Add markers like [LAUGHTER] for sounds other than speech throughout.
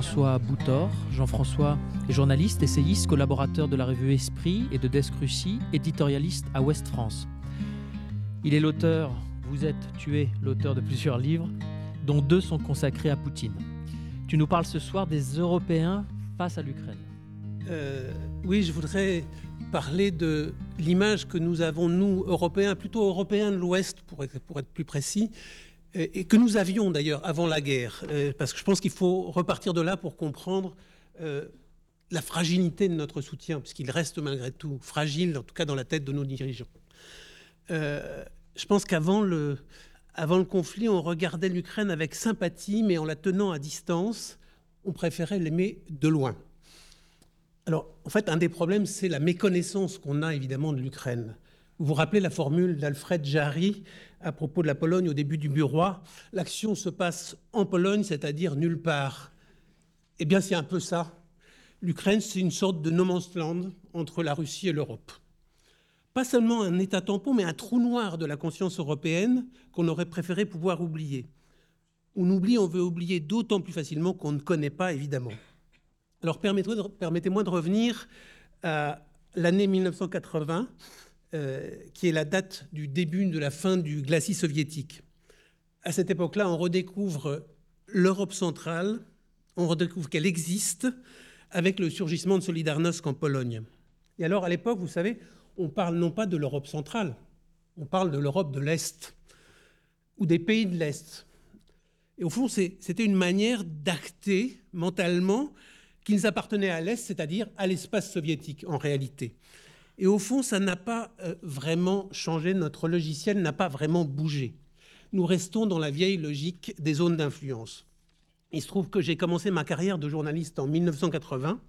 Jean-François Boutor. Jean-François est journaliste, essayiste, collaborateur de la revue Esprit et de Desk Russie, éditorialiste à Ouest France. Il est l'auteur, vous êtes, tu es l'auteur de plusieurs livres, dont deux sont consacrés à Poutine. Tu nous parles ce soir des Européens face à l'Ukraine. Euh, oui, je voudrais parler de l'image que nous avons, nous, Européens, plutôt Européens de l'Ouest, pour être, pour être plus précis, et que nous avions d'ailleurs avant la guerre, euh, parce que je pense qu'il faut repartir de là pour comprendre euh, la fragilité de notre soutien, puisqu'il reste malgré tout fragile, en tout cas dans la tête de nos dirigeants. Euh, je pense qu'avant le, avant le conflit, on regardait l'Ukraine avec sympathie, mais en la tenant à distance, on préférait l'aimer de loin. Alors, en fait, un des problèmes, c'est la méconnaissance qu'on a évidemment de l'Ukraine. Vous vous rappelez la formule d'Alfred Jarry à propos de la Pologne au début du bureau L'action se passe en Pologne, c'est-à-dire nulle part. Eh bien, c'est un peu ça. L'Ukraine, c'est une sorte de no man's land entre la Russie et l'Europe. Pas seulement un État tampon, mais un trou noir de la conscience européenne qu'on aurait préféré pouvoir oublier. On oublie, on veut oublier d'autant plus facilement qu'on ne connaît pas, évidemment. Alors permettez-moi de revenir à l'année 1980 euh, qui est la date du début de la fin du glacis soviétique. À cette époque-là, on redécouvre l'Europe centrale, on redécouvre qu'elle existe avec le surgissement de Solidarnosc en Pologne. Et alors, à l'époque, vous savez, on parle non pas de l'Europe centrale, on parle de l'Europe de l'Est ou des pays de l'Est. Et au fond, c'était une manière d'acter mentalement qu'ils appartenaient à l'Est, c'est-à-dire à, à l'espace soviétique en réalité. Et au fond, ça n'a pas euh, vraiment changé, notre logiciel n'a pas vraiment bougé. Nous restons dans la vieille logique des zones d'influence. Il se trouve que j'ai commencé ma carrière de journaliste en 1980,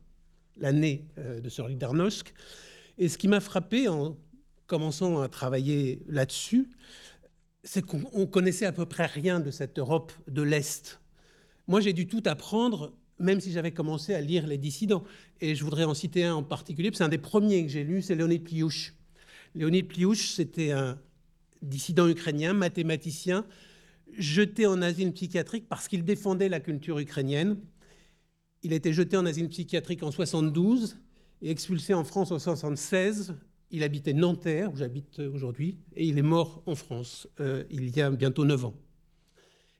l'année euh, de Solidarnosc, et ce qui m'a frappé en commençant à travailler là-dessus, c'est qu'on connaissait à peu près rien de cette Europe de l'Est. Moi, j'ai dû tout apprendre même si j'avais commencé à lire Les Dissidents. Et je voudrais en citer un en particulier, c'est un des premiers que j'ai lu, c'est Léonid Pliouch. Léonid Pliouch, c'était un dissident ukrainien, mathématicien, jeté en asile psychiatrique parce qu'il défendait la culture ukrainienne. Il été jeté en asile psychiatrique en 72 et expulsé en France en 76. Il habitait Nanterre, où j'habite aujourd'hui, et il est mort en France euh, il y a bientôt 9 ans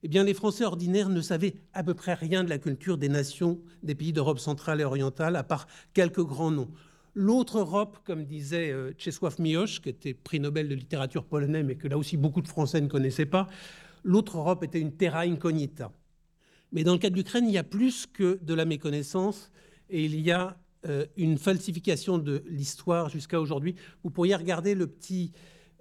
eh bien, les Français ordinaires ne savaient à peu près rien de la culture des nations des pays d'Europe centrale et orientale, à part quelques grands noms. L'autre Europe, comme disait euh, Czesław Miłosz, qui était prix Nobel de littérature polonais, mais que là aussi beaucoup de Français ne connaissaient pas, l'autre Europe était une terra incognita. Mais dans le cas de l'Ukraine, il y a plus que de la méconnaissance et il y a euh, une falsification de l'histoire jusqu'à aujourd'hui. Vous pourriez regarder le petit,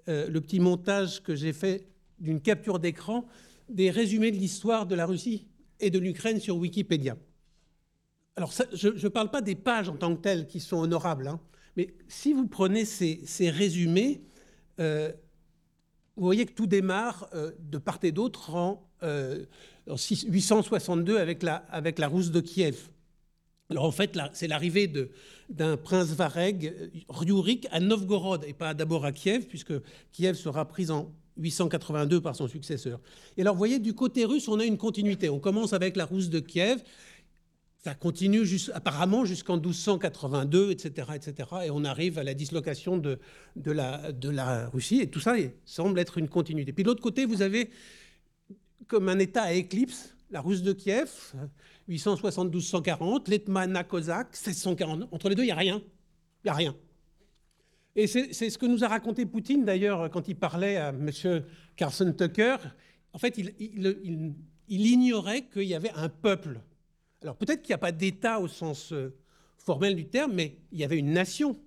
euh, le petit montage que j'ai fait d'une capture d'écran des résumés de l'histoire de la Russie et de l'Ukraine sur Wikipédia. Alors, je ne parle pas des pages en tant que telles qui sont honorables, hein, mais si vous prenez ces, résumés, euh, vous voyez que tout démarre euh, de part et d'autre en, 862 euh, avec la, avec la Rousse de Kiev. Alors en fait, c'est l'arrivée d'un prince Vareg, Ryurik, à Novgorod, et pas d'abord à Kiev, puisque Kiev sera prise en 882 par son successeur. Et alors, vous voyez, du côté russe, on a une continuité. On commence avec la Rousse de Kiev, ça continue apparemment jusqu'en 1282, etc., etc., et on arrive à la dislocation de, la, Russie, et tout ça semble être une continuité. Puis de l'autre côté, vous avez comme un État à éclipse, la Rousse de Kiev, 872-140, l'Etmana Kozak, 1640. Entre les deux, il n'y a rien. Il n'y a rien. Et c'est ce que nous a raconté Poutine d'ailleurs quand il parlait à M. Carson Tucker. En fait, il, ignorait qu'il y avait un peuple. Alors peut-être qu'il n'y a pas d'État au sens euh, formel du terme, mais il y avait une nation.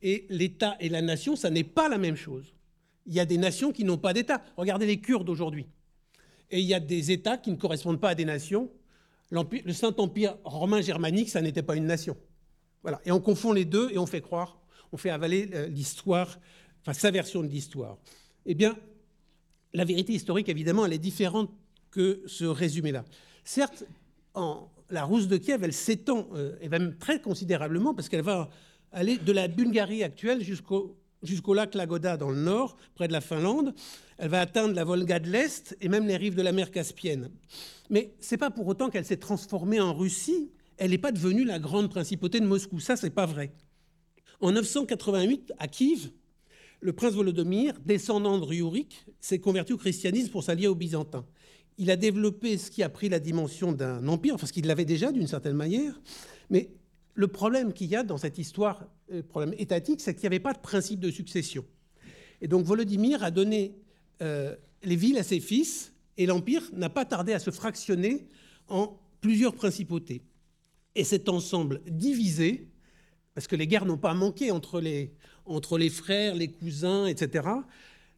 Et l'État et la nation, ça n'est pas la même chose. Il y a des nations qui n'ont pas d'État. Regardez les Kurdes aujourd'hui. Et il y a des États qui ne correspondent pas à des nations. Le Saint-Empire romain germanique, ça n'était pas une nation. Voilà. Et on confond les deux et on fait croire on fait avaler euh, l'histoire, enfin sa version de l'histoire. Eh bien, la vérité historique, évidemment, elle est différente que ce résumé-là. Certes, en, la Rousse de Kiev, elle s'étend, euh, et même très considérablement, parce qu'elle va aller de la Bulgarie actuelle jusqu'au jusqu'au lac Lagoda dans le nord, près de la Finlande. Elle va atteindre la Volga de l'Est et même les rives de la mer Caspienne. Mais ce n'est pas pour autant qu'elle s'est transformée en Russie. Elle n'est pas devenue la grande principauté de Moscou. Ça, c'est pas vrai. En 988, à Kiev, le prince Volodymyr, descendant de s'est converti au christianisme pour s'allier aux Byzantins. Il a développé ce qui a pris la dimension d'un empire, parce qu'il l'avait déjà d'une certaine manière, mais le problème qu'il y a dans cette histoire, le problème étatique, c'est qu'il n'y avait pas de principe de succession. Et donc Volodymyr a donné euh, les villes à ses fils, et l'empire n'a pas tardé à se fractionner en plusieurs principautés. Et cet ensemble divisé, parce que les guerres n'ont pas manqué entre les, entre les frères, les cousins, etc.,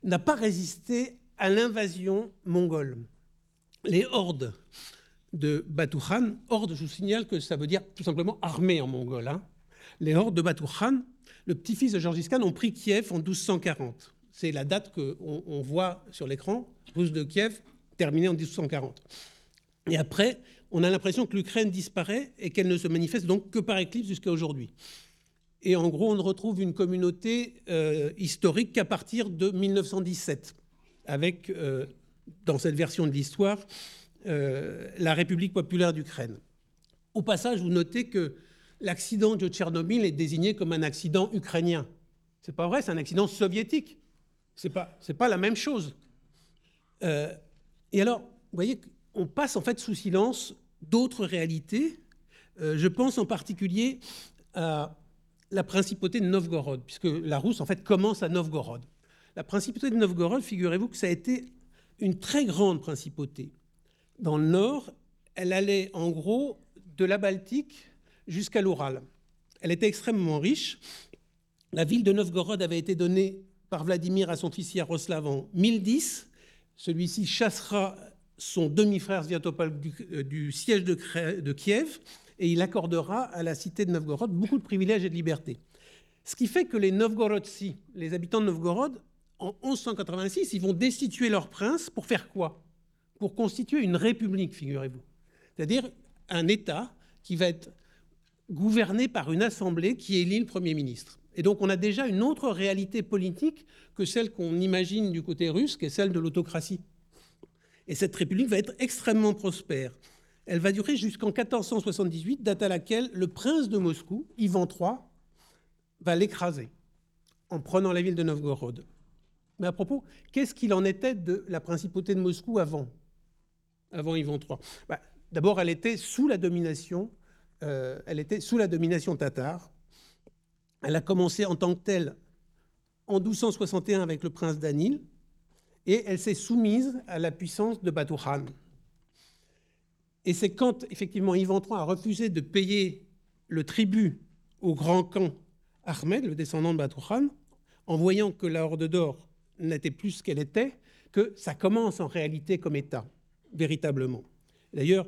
n'a pas résisté à l'invasion mongole. Les hordes de Batu Khan, horde, je vous signale que ça veut dire tout simplement armée en mongol. Hein. Les hordes de Batu Khan, le petit-fils de Gengis Khan, ont pris Kiev en 1240. C'est la date qu'on on voit sur l'écran, Russe de Kiev, terminée en 1240. Et après, on a l'impression que l'Ukraine disparaît et qu'elle ne se manifeste donc que par éclipse jusqu'à aujourd'hui. Et en gros, on ne retrouve une communauté euh, historique qu'à partir de 1917, avec, euh, dans cette version de l'histoire, euh, la République populaire d'Ukraine. Au passage, vous notez que l'accident de Tchernobyl est désigné comme un accident ukrainien. C'est pas vrai, c'est un accident soviétique. C'est pas, pas la même chose. et alors, vous voyez, on passe en fait sous silence d'autres réalités. je pense en particulier à la principauté de Novgorod, puisque la Rousse, en fait, commence à Novgorod. La principauté de Novgorod, figurez-vous que ça a été une très grande principauté. Dans le nord, elle allait en gros de la Baltique jusqu'à l'Oural. Elle était extrêmement riche. La ville de Novgorod avait été donnée par Vladimir à son fils Yaroslav en 1010. Celui-ci chassera son demi-frère Sviatopol du, euh, du siège de, de Kiev et il accordera à la cité de Novgorod beaucoup de privilèges et de libertés. Ce qui fait que les Novgorodsi, les habitants de Novgorod, en 1186, ils vont destituer leur prince pour faire quoi? Pour constituer une république, figurez-vous. C'est-à-dire un État qui va être gouverné par une assemblée qui élit le Premier ministre. Et donc on a déjà une autre réalité politique que celle qu'on imagine du côté russe, qui est celle de l'autocratie. Et cette république va être extrêmement prospère. Elle va durer jusqu'en 1478, date à laquelle le prince de Moscou, Ivan III, va l'écraser en prenant la ville de Novgorod. Mais à propos, qu'est-ce qu'il en était de la principauté de Moscou avant, avant Ivan III bah, D'abord, elle était sous la domination, euh, elle tatare. Elle a commencé en tant que telle en 1261 avec le prince Danil, et elle s'est soumise à la puissance de Batu Khan. Et c'est quand, effectivement, Ivan III a refusé de payer le tribut au grand Khan Ahmed, le descendant de Batu Khan, en voyant que la Horde d'Or n'était plus ce qu'elle était, que ça commence en réalité comme État, véritablement. D'ailleurs,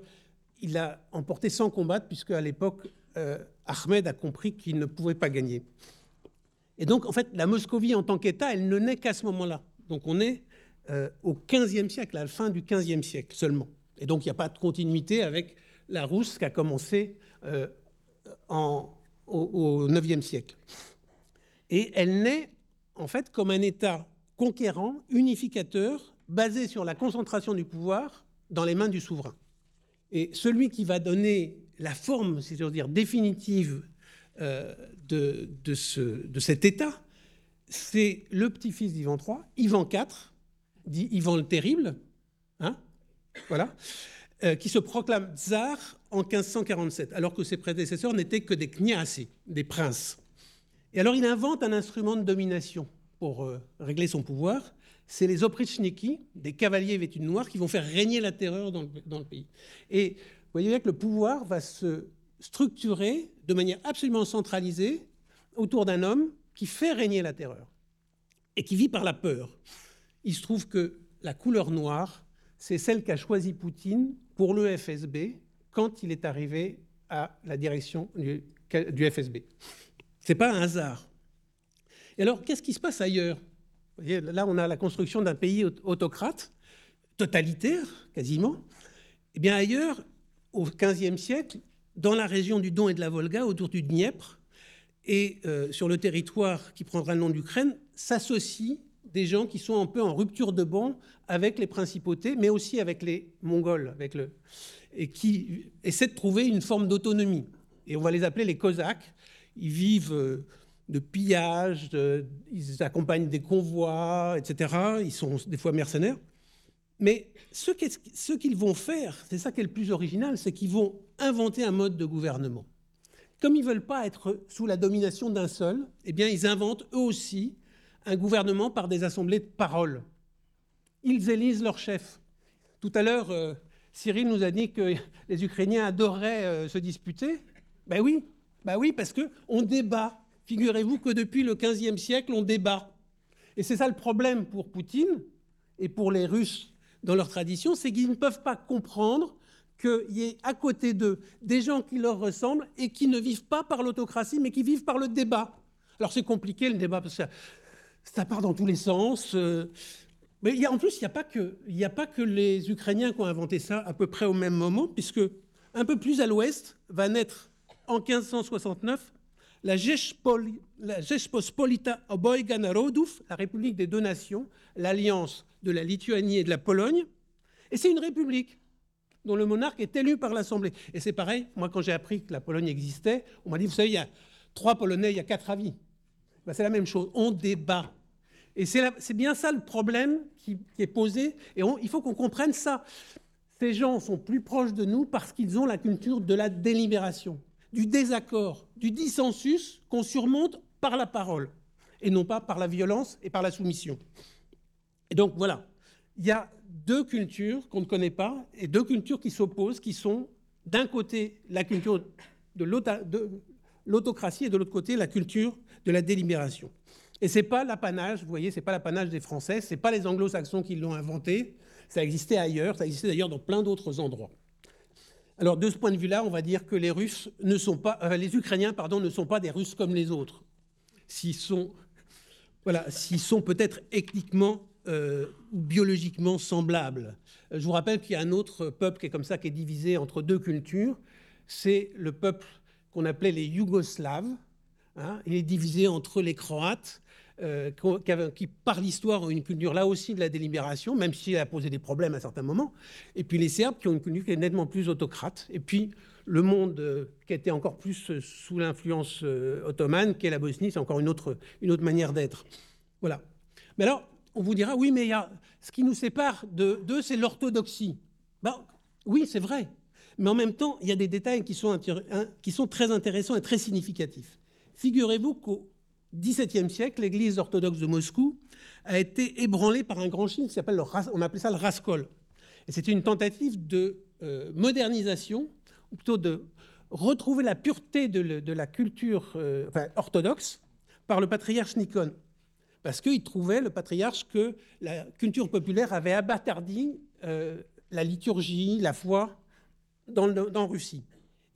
il a emporté sans combattre, puisque à l'époque, euh, Ahmed a compris qu'il ne pouvait pas gagner. Et donc, en fait, la Moscovie en tant qu'État, elle ne naît qu'à ce moment-là. Donc, on est euh, au XVe siècle, à la fin du XVe siècle seulement. Et donc, il n'y a pas de continuité avec la Rousse qui a commencé euh, en, au, IXe siècle. Et elle naît, en fait, comme un État conquérant, unificateur, basé sur la concentration du pouvoir dans les mains du souverain. Et celui qui va donner la forme, cest à dire définitive, euh, de, de, ce, de, cet État, c'est le petit-fils d'Ivan III, Ivan IV, dit Ivan le Terrible, voilà, euh, qui se proclame tsar en 1547, alors que ses prédécesseurs n'étaient que des kniassi, des princes. Et alors il invente un instrument de domination pour euh, régler son pouvoir. C'est les oprichniki, des cavaliers vêtus de noir, qui vont faire régner la terreur dans le, pays. Et vous voyez bien que le pouvoir va se structurer de manière absolument centralisée autour d'un homme qui fait régner la terreur et qui vit par la peur. Il se trouve que la couleur noire c'est celle qu'a choisie Poutine pour le FSB quand il est arrivé à la direction du, FSB. Ce n'est pas un hasard. Et alors, qu'est-ce qui se passe ailleurs? Là, on a la construction d'un pays autocrate, totalitaire quasiment. Eh bien, ailleurs, au XVe siècle, dans la région du Don et de la Volga, autour du Dniepr, et euh, sur le territoire qui prendra le nom d'Ukraine, s'associent des gens qui sont un peu en rupture de banc avec les principautés, mais aussi avec les Mongols, avec le, et qui essaient de trouver une forme d'autonomie. Et on va les appeler les Cosaques. Ils vivent euh, de pillage, ils accompagnent des convois, etc. Ils sont des fois mercenaires. Mais ce qu'ils vont faire, c'est ça qui est le plus original, c'est qu'ils vont inventer un mode de gouvernement. Comme ils ne veulent pas être sous la domination d'un seul, eh bien, ils inventent eux aussi un gouvernement par des assemblées de parole. Ils élisent leur chef. Tout à l'heure, euh, Cyril nous a dit que [LAUGHS] les Ukrainiens adoraient euh, se disputer. Ben oui, ben oui, parce qu'on débat. Figurez-vous que depuis le XVe siècle, on débat. Et c'est ça le problème pour Poutine et pour les Russes dans leur tradition, c'est qu'ils ne peuvent pas comprendre qu'il y ait à côté d'eux des gens qui leur ressemblent et qui ne vivent pas par l'autocratie, mais qui vivent par le débat. Alors c'est compliqué le débat, parce que ça, part dans tous les sens. Euh, mais en plus, il n'y a, pas que, il a pas que les Ukrainiens qui ont inventé ça à peu près au même moment, puisque un peu plus à l'ouest va naître en 1569 la Rzeczpospolita Obojga Narodów, la République des deux nations, l'alliance de la Lituanie et de la Pologne. Et c'est une république dont le monarque est élu par l'Assemblée. Et c'est pareil, moi quand j'ai appris que la Pologne existait, on m'a dit, vous savez, il y a trois Polonais, il y a quatre avis. Ben, c'est la même chose, on débat. Et c'est bien ça le problème qui, est posé, et il faut qu'on comprenne ça. Ces gens sont plus proches de nous parce qu'ils ont la culture de la délibération, du désaccord, du dissensus qu'on surmonte par la parole, et non pas par la violence et par la soumission. Et donc voilà, il y a deux cultures qu'on ne connaît pas et deux cultures qui s'opposent, qui sont d'un côté la culture de l'autocratie et de l'autre côté la culture de la délibération. Et c'est pas l'apanage, vous voyez, c'est pas l'apanage des Français, c'est pas les Anglo-Saxons qui l'ont inventé. Ça existait ailleurs, ça existait d'ailleurs dans plein d'autres endroits. Alors de ce point de vue-là, on va dire que les Russes ne sont pas, euh, les Ukrainiens, pardon, ne sont pas des Russes comme les autres. S'ils sont, voilà, sont peut-être ethniquement euh, ou biologiquement semblables. Je vous rappelle qu'il y a un autre peuple qui est comme ça, qui est divisé entre deux cultures. C'est le peuple qu'on appelait les Yougoslaves. Hein. Il est divisé entre les Croates, euh, qui, par l'histoire, ont une culture là aussi de la délibération, même si elle a posé des problèmes à certains moments. Et puis les Serbes, qui ont une culture qui est nettement plus autocrate. Et puis le monde euh, qui était encore plus sous l'influence ottomane, qui est la Bosnie, c'est encore une autre, manière d'être. Voilà. Mais alors, on vous dira, oui, mais ce qui nous sépare de d'eux, c'est l'orthodoxie. Ben, oui, c'est vrai. Mais en même temps, il y a des détails qui sont, qui sont très intéressants et très significatifs. Figurez-vous qu'au XVIIe siècle, l'Église orthodoxe de Moscou a été ébranlée par un grand chine qui s'appelle, on appelait ça le Raskol. Et c'était une tentative de euh, modernisation, ou plutôt de retrouver la pureté de, la culture euh, orthodoxe par le patriarche Nikon parce qu'il trouvait, le patriarche, que la culture populaire avait abattardi euh, la liturgie, la foi dans, dans Russie.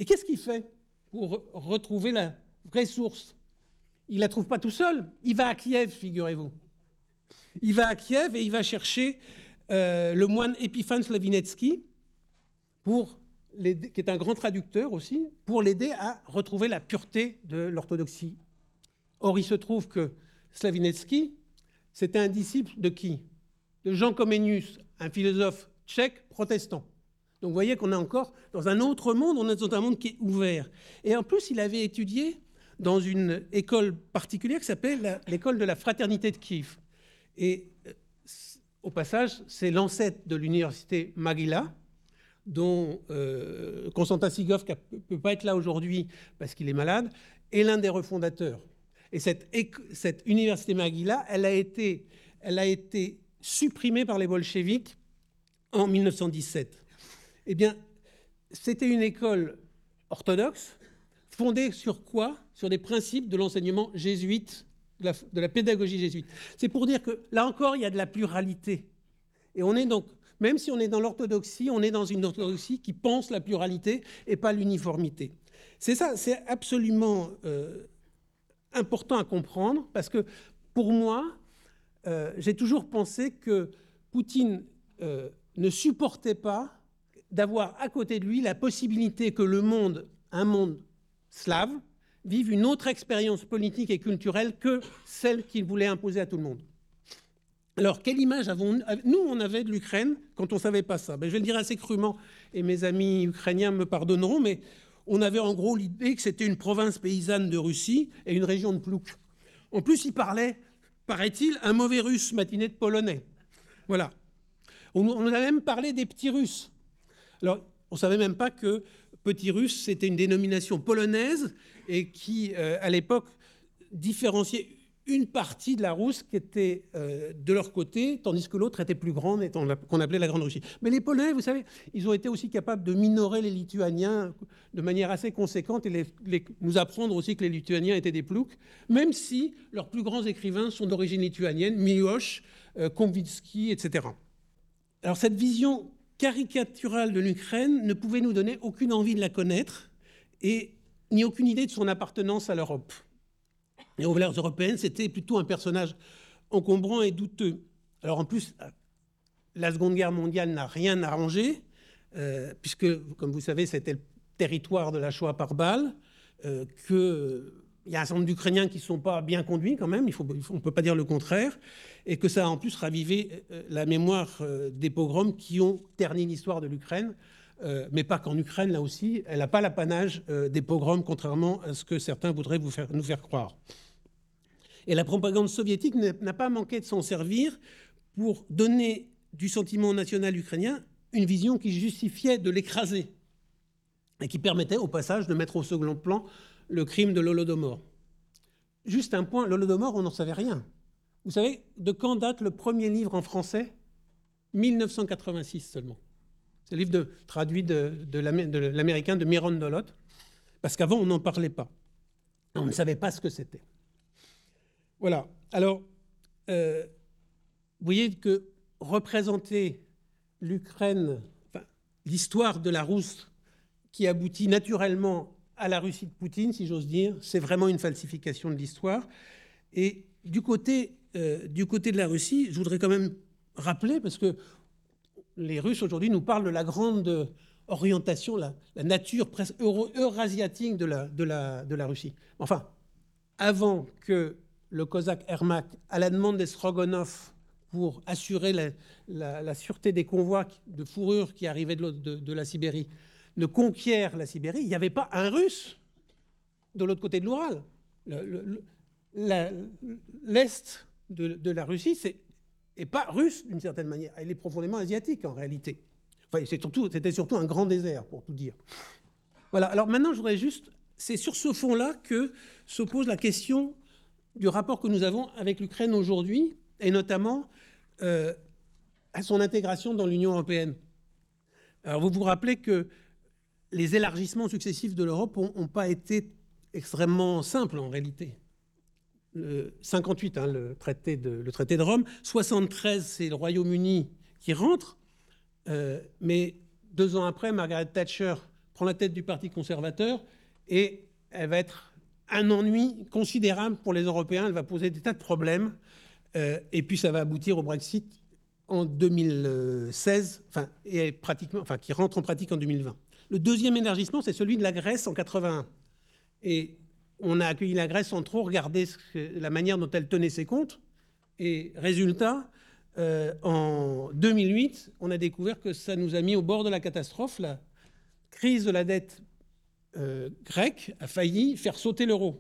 Et qu'est-ce qu'il fait pour retrouver la vraie source Il ne la trouve pas tout seul, il va à Kiev, figurez-vous. Il va à Kiev et il va chercher euh, le moine Epiphan Slavinetsky, pour qui est un grand traducteur aussi, pour l'aider à retrouver la pureté de l'orthodoxie. Or, il se trouve que Slavinetsky, c'était un disciple de qui? De Jean Comenius, un philosophe tchèque protestant. Donc vous voyez qu'on est encore dans un autre monde, on est dans un monde qui est ouvert. Et en plus, il avait étudié dans une école particulière qui s'appelle l'école de la fraternité de Kiev. Et euh, au passage, c'est l'ancêtre de l'université Magilla, dont euh, Konstantin Sigov, qui ne peut pas être là aujourd'hui parce qu'il est malade, est l'un des refondateurs. Et cette, université Maguila, elle a, été, elle a été supprimée par les bolcheviks en 1917. Eh bien, c'était une école orthodoxe fondée sur quoi? Sur des principes de l'enseignement jésuite, de la, pédagogie jésuite. C'est pour dire que là encore, il y a de la pluralité. Et on est donc, même si on est dans l'orthodoxie, on est dans une orthodoxie qui pense la pluralité et pas l'uniformité. C'est ça, c'est absolument euh, important à comprendre parce que pour moi, euh, j'ai toujours pensé que Poutine euh, ne supportait pas d'avoir à côté de lui la possibilité que le monde, un monde slave, vivent une autre expérience politique et culturelle que celle qu'ils voulaient imposer à tout le monde. Alors, quelle image avons-nous Nous, on avait de l'Ukraine quand on ne savait pas ça. Ben, je vais le dire assez crûment, et mes amis ukrainiens me pardonneront, mais on avait en gros l'idée que c'était une province paysanne de Russie et une région de Plouk. En plus, ils parlaient, paraît-il, un mauvais russe matiné de polonais. Voilà. On, on a même parlé des petits Russes. Alors, on ne savait même pas que petit russe, c'était une dénomination polonaise et qui, euh, à l'époque, différenciait une partie de la Rousse qui était euh, de leur côté, tandis que l'autre était plus grande, qu'on appelait la Grande Russie. Mais les Polonais, vous savez, ils ont été aussi capables de minorer les Lituaniens de manière assez conséquente et nous apprendre aussi que les Lituaniens étaient des ploucs, même si leurs plus grands écrivains sont d'origine lituanienne, Miłosz, euh, etc. Alors cette vision caricaturale de l'Ukraine ne pouvait nous donner aucune envie de la connaître et ni aucune idée de son appartenance à l'Europe. Et aux valeurs européennes, c'était plutôt un personnage encombrant et douteux. Alors en plus, la Seconde Guerre mondiale n'a rien arrangé, euh, puisque, comme vous savez, c'était le territoire de la Shoah par balle, euh, que il y a un certain nombre d'Ukrainiens qui ne sont pas bien conduits quand même, on ne peut pas dire le contraire, et que ça a en plus ravivé euh, la mémoire euh, des pogroms qui ont terni l'histoire de l'Ukraine, euh, mais pas qu'en Ukraine, là aussi, elle n'a pas l'apanage des pogroms, contrairement à ce que certains voudraient nous faire croire. Et la propagande soviétique n'a pas manqué de s'en servir pour donner du sentiment national ukrainien une vision qui justifiait de l'écraser et qui permettait au passage de mettre au second plan le crime de l'Holodomor. Juste un point, l'Holodomor, on n'en savait rien. Vous savez de quand date le premier livre en français? 1986 seulement. C'est le livre traduit de, l'américain de Miron Dolot, parce qu'avant, on n'en parlait pas. On ne savait pas ce que c'était. Voilà. Alors, euh, vous voyez que représenter l'Ukraine, l'histoire de la Rousse qui aboutit naturellement à la Russie de Poutine, si j'ose dire, c'est vraiment une falsification de l'histoire. Et du côté, euh, du côté de la Russie, je voudrais quand même rappeler, parce que les Russes aujourd'hui nous parlent de la grande orientation, la, nature presque eurasiatique de la, de, la, de la Russie. Enfin, avant que le Cosaque Ermak, à la demande des Stroganov pour assurer la, sûreté des convois de fourrure qui arrivaient de, de la Sibérie, ne conquiert la Sibérie, il n'y avait pas un Russe de l'autre côté de l'Oural. L'Est de, la Russie n'est pas russe d'une certaine manière. Elle est profondément asiatique en réalité. C'était surtout un grand désert, pour tout dire. Voilà, alors maintenant, je voudrais juste. C'est sur ce fond-là que se pose la question du rapport que nous avons avec l'Ukraine aujourd'hui, et notamment euh, à son intégration dans l'Union européenne. Alors, vous vous rappelez que les élargissements successifs de l'Europe n'ont pas été extrêmement simples en réalité. 58, hein, le, traité de, le Rome. 73, c'est le Royaume-Uni qui rentre. Euh, mais deux ans après, Margaret Thatcher prend la tête du Parti conservateur et elle va être un ennui considérable pour les Européens. Elle va poser des tas de problèmes. Euh, et puis ça va aboutir au Brexit en 2016, enfin, et pratiquement, enfin, qui rentre en pratique en 2020. Le deuxième énergissement, c'est celui de la Grèce en 81. Et on a accueilli la Grèce sans trop regarder la manière dont elle tenait ses comptes. Et résultat, euh, en 2008, on a découvert que ça nous a mis au bord de la catastrophe. La crise de la dette euh, grecque a failli faire sauter l'euro.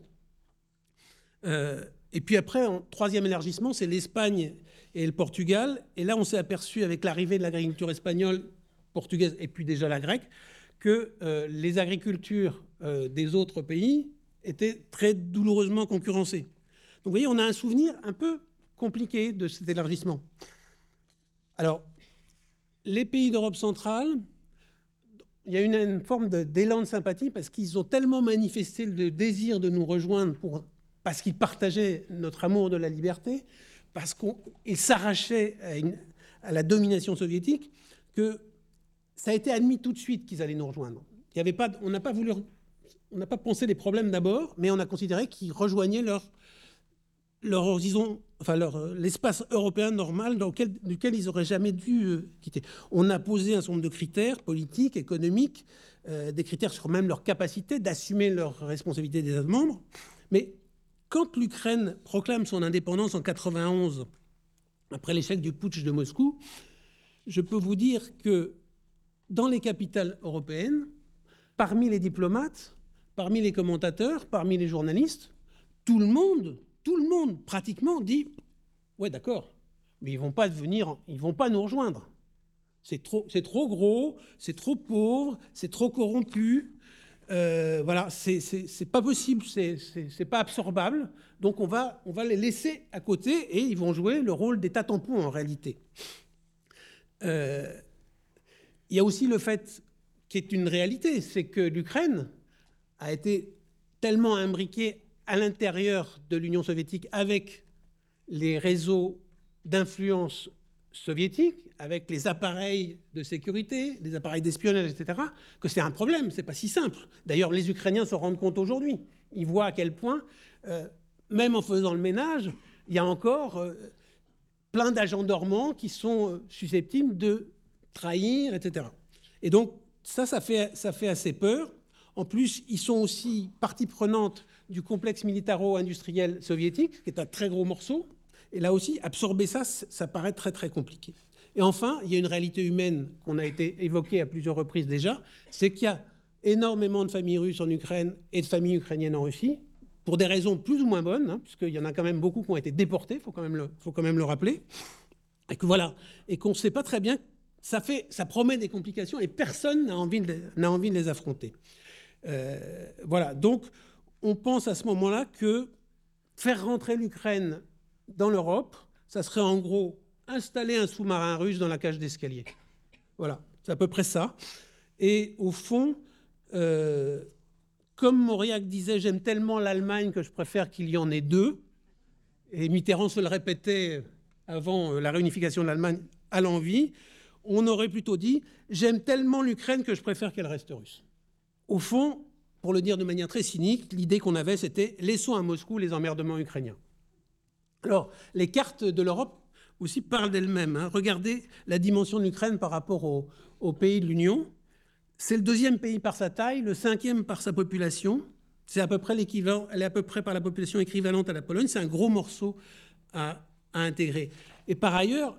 Euh, et puis après, en troisième élargissement, c'est l'Espagne et le Portugal. Et là, on s'est aperçu avec l'arrivée de l'agriculture espagnole, portugaise et puis déjà la grecque, que euh, les agricultures euh, des autres pays étaient très douloureusement concurrencées. Donc vous voyez, on a un souvenir un peu compliqué de cet élargissement. Alors, les pays d'Europe centrale, il y a une, une forme d'élan de, sympathie parce qu'ils ont tellement manifesté le désir de nous rejoindre pour, parce qu'ils partageaient notre amour de la liberté, parce qu'ils s'arrachaient à, à, la domination soviétique, que ça a été admis tout de suite qu'ils allaient nous rejoindre. Il y avait pas, on n'a pas voulu, on n'a pas pensé les problèmes d'abord, mais on a considéré qu'ils rejoignaient leur leur horizon, enfin leur, l'espace européen normal dans lequel, duquel ils n'auraient jamais dû quitter. On a posé un certain nombre de critères politiques, économiques, des critères sur même leur capacité d'assumer leurs responsabilités des États membres. Mais quand l'Ukraine proclame son indépendance en 91, après l'échec du putsch de Moscou, je peux vous dire que dans les capitales européennes, parmi les diplomates, parmi les commentateurs, parmi les journalistes, tout le monde, tout le monde pratiquement dit ouais d'accord, mais ils vont pas venir, ils vont pas nous rejoindre. C'est trop, trop gros, c'est trop pauvre, c'est trop corrompu. Euh, voilà, c'est pas possible, c'est pas absorbable. Donc on va, on va les laisser à côté et ils vont jouer le rôle d'état tampon en réalité. Euh, il y a aussi le fait qui est une réalité, c'est que l'Ukraine a été tellement imbriquée à l'intérieur de l'Union soviétique avec les réseaux d'influence soviétiques, avec les appareils de sécurité, les appareils d'espionnage, etc., que c'est un problème, c'est pas si simple. D'ailleurs, les Ukrainiens se rendent compte aujourd'hui. Ils voient à quel point, euh, même en faisant le ménage, il y a encore euh, plein d'agents dormants qui sont euh, susceptibles de trahir, etc. Et donc, ça, ça fait, ça fait assez peur. En plus, ils sont aussi partie prenante du complexe militaro-industriel soviétique, qui est un très gros morceau. Et là aussi, absorber ça, ça paraît très très compliqué. Et enfin, il y a une réalité humaine qu'on a été évoquée à plusieurs reprises déjà, c'est qu'il y a énormément de familles russes en Ukraine et de familles ukrainiennes en Russie, pour des raisons plus ou moins bonnes, hein, puisqu'il y en a quand même beaucoup qui ont été déportés, il faut, quand même le, rappeler. Et voilà, et qu'on ne sait pas très bien, ça, fait, ça promet des complications et personne n'a envie, envie de les affronter. Euh, voilà, donc on pense à ce moment-là que faire rentrer l'Ukraine dans l'Europe, ça serait en gros installer un sous-marin russe dans la cage d'escalier. Voilà, c'est à peu près ça. Et au fond, euh, comme Mauriac disait, j'aime tellement l'Allemagne que je préfère qu'il y en ait deux. Et Mitterrand se le répétait avant euh, la réunification de l'Allemagne à l'envie. On aurait plutôt dit, j'aime tellement l'Ukraine que je préfère qu'elle reste russe. Au fond, pour le dire de manière très cynique, l'idée qu'on avait, c'était laissons à Moscou les emmerdements ukrainiens. Alors, les cartes de l'Europe aussi parlent d'elles-mêmes. Hein. Regardez la dimension de l'Ukraine par rapport aux pays de l'Union. C'est le deuxième pays par sa taille, le cinquième par sa population. C'est à peu près l'équivalent, elle est à peu près par la population équivalente à la Pologne. C'est un gros morceau à, intégrer. Et par ailleurs,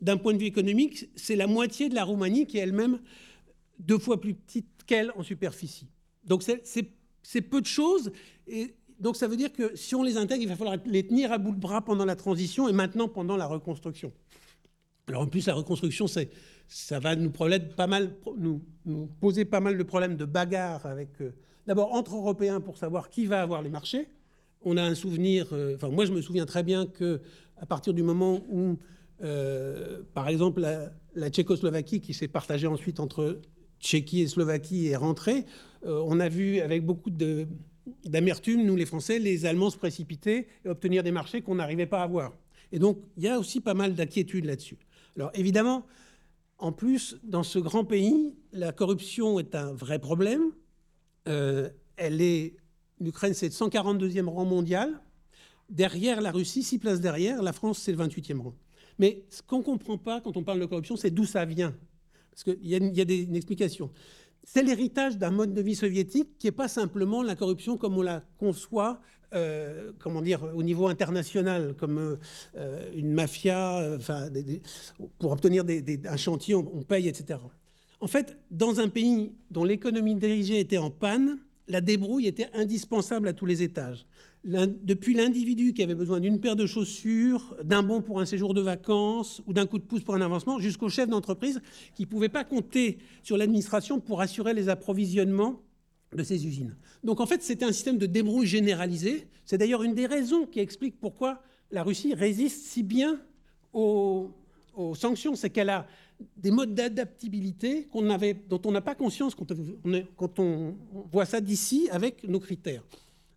d'un point de vue économique, c'est la moitié de la Roumanie qui est elle-même deux fois plus petite qu'elle en superficie. Donc c'est peu de choses. Et donc ça veut dire que si on les intègre, il va falloir les tenir à bout de bras pendant la transition et maintenant pendant la reconstruction. Alors en plus, la reconstruction, ça va nous, pas mal, nous, poser pas mal de problèmes de bagarre avec, euh, d'abord entre Européens pour savoir qui va avoir les marchés. On a un souvenir, euh, enfin moi je me souviens très bien que à partir du moment où, euh, par exemple, la, Tchécoslovaquie qui s'est partagée ensuite entre Tchéquie et Slovaquie est rentrée, on a vu avec beaucoup d'amertume, nous les Français, les Allemands se précipiter et obtenir des marchés qu'on n'arrivait pas à avoir. Et donc il y a aussi pas mal d'inquiétudes là-dessus. Alors évidemment, en plus, dans ce grand pays, la corruption est un vrai problème. Euh, l'Ukraine, c'est le 142e rang mondial. Derrière la Russie, six places derrière, la France, c'est le 28e rang. Mais ce qu'on ne comprend pas quand on parle de corruption, c'est d'où ça vient. Parce qu'il y a, des, une explication c'est l'héritage d'un mode de vie soviétique qui n'est pas simplement la corruption comme on la conçoit, euh, comment dire, au niveau international, comme euh, une mafia, euh, enfin, pour obtenir un chantier, on, on, paye, etc. En fait, dans un pays dont l'économie dirigée était en panne, la débrouille était indispensable à tous les étages depuis l'individu qui avait besoin d'une paire de chaussures, d'un bon pour un séjour de vacances ou d'un coup de pouce pour un avancement, jusqu'au chef d'entreprise qui ne pouvait pas compter sur l'administration pour assurer les approvisionnements de ces usines. Donc en fait, c'était un système de débrouille généralisé. C'est d'ailleurs une des raisons qui explique pourquoi la Russie résiste si bien aux, sanctions. C'est qu'elle a des modes d'adaptabilité dont on n'a pas conscience quand quand on voit ça d'ici avec nos critères.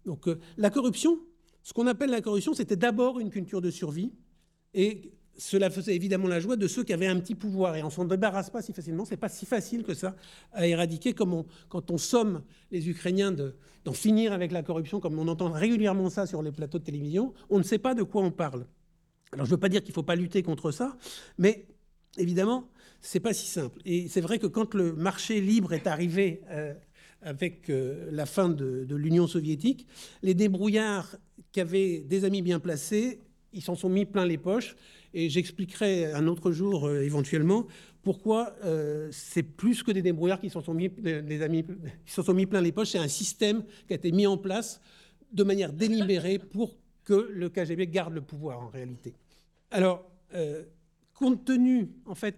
Donc euh, la corruption, ce qu'on appelle la corruption, c'était d'abord une culture de survie. Et cela faisait évidemment la joie de ceux qui avaient un petit pouvoir et on s'en débarrasse pas si facilement. C'est pas si facile que ça à éradiquer comme quand on somme les Ukrainiens d'en finir avec la corruption, comme on entend régulièrement ça sur les plateaux de télévision. On ne sait pas de quoi on parle. Alors je ne veux pas dire qu'il ne faut pas lutter contre ça, mais évidemment, c'est pas si simple. Et c'est vrai que quand le marché libre est arrivé euh, avec euh, la fin de, l'Union soviétique, les débrouillards qui avaient des amis bien placés, ils s'en sont mis plein les poches. Et j'expliquerai un autre jour euh, éventuellement pourquoi euh, c'est plus que des débrouillards qui s'en sont mis, des amis, qui sont mis plein les poches. C'est un système qui a été mis en place de manière délibérée pour que le KGB garde le pouvoir en réalité. Alors, compte tenu, en fait,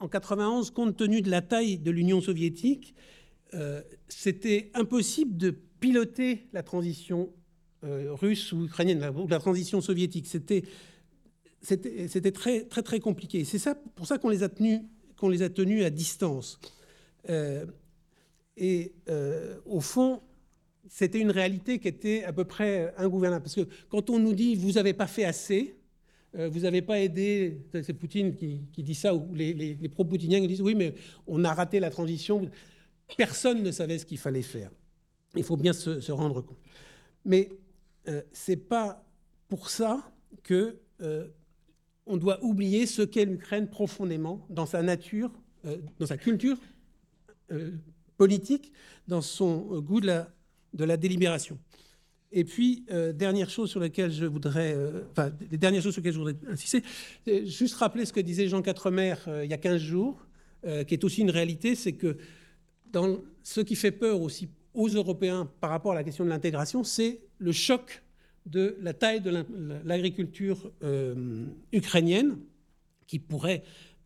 en 91, compte tenu de la taille de l'Union soviétique, c'était impossible de piloter la transition russe ou ukrainienne, la, transition soviétique. C'était très, compliqué. C'est pour ça qu'on les a tenus, les à distance. Euh, et euh, au fond, c'était une réalité qui était à peu près ingouvernable. Parce que quand on nous dit vous n'avez pas fait assez, euh, vous n'avez pas aidé, c'est Poutine qui, dit ça, ou les, les, pro-poutiniens qui disent oui, mais on a raté la transition. Personne ne savait ce qu'il fallait faire. Il faut bien se, rendre compte. Mais euh, c'est pas pour ça que on doit oublier ce qu'est l'Ukraine profondément dans sa nature, euh, dans sa culture euh, politique, dans son euh, goût de la, délibération. Et puis, dernière chose sur laquelle je voudrais, enfin, les sur je voudrais insister, juste rappeler ce que disait Jean Quatremer il y a 15 jours, qui est aussi une réalité, c'est que ce qui fait peur aussi aux Européens par rapport à la question de l'intégration, c'est le choc de la taille de l'agriculture euh, ukrainienne, qui pourrait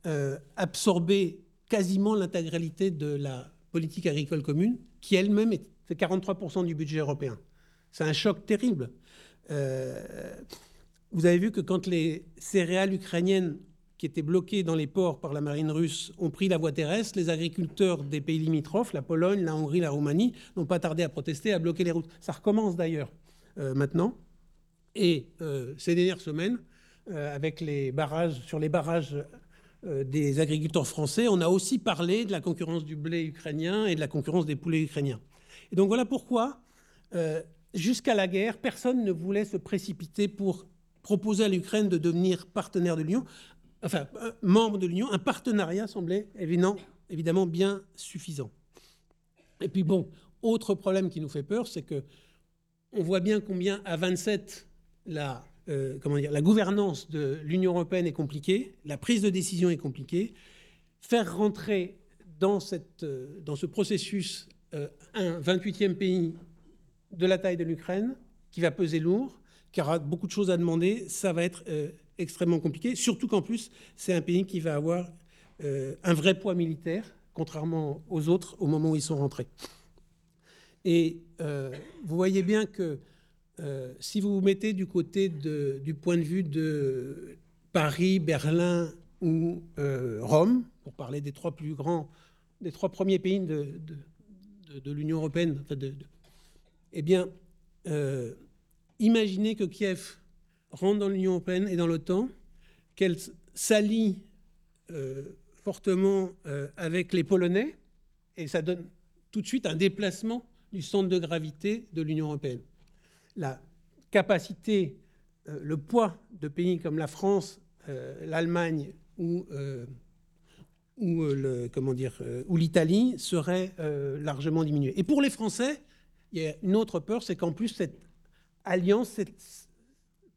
euh, absorber quasiment l'intégralité de la politique agricole commune, qui elle-même est 43% du budget européen. C'est un choc terrible. Euh, vous avez vu que quand les céréales ukrainiennes qui étaient bloquées dans les ports par la marine russe ont pris la voie terrestre, les agriculteurs des pays limitrophes, la Pologne, la Hongrie, la Roumanie, n'ont pas tardé à protester, à bloquer les routes. Ça recommence d'ailleurs maintenant. Et euh, ces dernières semaines, euh, avec les barrages, sur les barrages euh, des agriculteurs français, on a aussi parlé de la concurrence du blé ukrainien et de la concurrence des poulets ukrainiens. Et donc voilà pourquoi, jusqu'à la guerre, personne ne voulait se précipiter pour proposer à l'Ukraine de devenir partenaire de l'Union, enfin membre de l'Union. Un partenariat semblait évidemment, bien suffisant. Et puis bon, autre problème qui nous fait peur, c'est que on voit bien combien à 27 la, euh, la gouvernance de l'Union européenne est compliquée, la prise de décision est compliquée. Faire rentrer dans, euh, ce processus euh, un 28e pays de la taille de l'Ukraine, qui va peser lourd, qui aura beaucoup de choses à demander, ça va être extrêmement compliqué, surtout qu'en plus, c'est un pays qui va avoir un vrai poids militaire, contrairement aux autres au moment où ils sont rentrés. Et vous voyez bien que euh, si vous vous mettez du côté du point de vue de Paris, Berlin ou euh, Rome, pour parler des trois plus grands, des trois premiers pays de, l'Union européenne, eh bien, euh, imaginez que Kiev rentre dans l'Union européenne et dans l'OTAN, qu'elle s'allie fortement avec les Polonais, et ça donne tout de suite un déplacement du centre de gravité de l'Union européenne la capacité, euh, le poids de pays comme la France, euh, l'Allemagne ou, euh, ou, comment dire, ou l'Italie serait largement diminué. Et pour les Français, il y a une autre peur, c'est qu'en plus cette alliance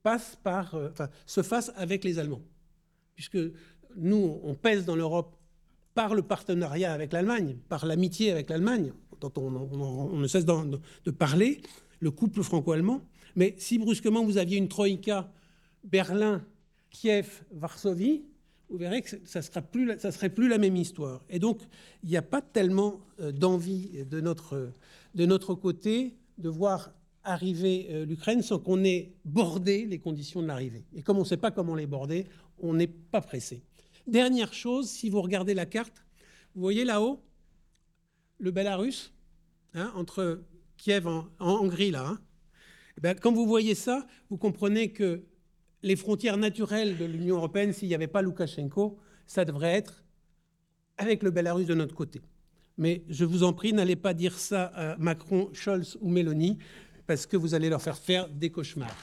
enfin, se fasse avec les Allemands. Puisque nous, on pèse dans l'Europe par le partenariat avec l'Allemagne, par l'amitié avec l'Allemagne, dont on, ne cesse de parler, le couple franco-allemand. Mais si brusquement vous aviez une troïka Berlin, Kiev, Varsovie, vous verrez que ça ne serait plus la même histoire. Et donc, il n'y a pas tellement euh, d'envie de notre, de notre côté de voir arriver euh, l'Ukraine sans qu'on ait bordé les conditions de l'arrivée. Et comme on ne sait pas comment les border, on n'est pas pressé. Dernière chose, si vous regardez la carte, vous voyez là-haut le Belarus, hein, entre Kiev en, Hongrie, là. Hein. Eh ben, quand vous voyez ça, vous comprenez que les frontières naturelles de l'Union européenne, s'il n'y avait pas Loukachenko, ça devrait être avec le Belarus de notre côté. Mais je vous en prie, n'allez pas dire ça à Macron, Scholz ou Mélanie, parce que vous allez leur faire faire des cauchemars.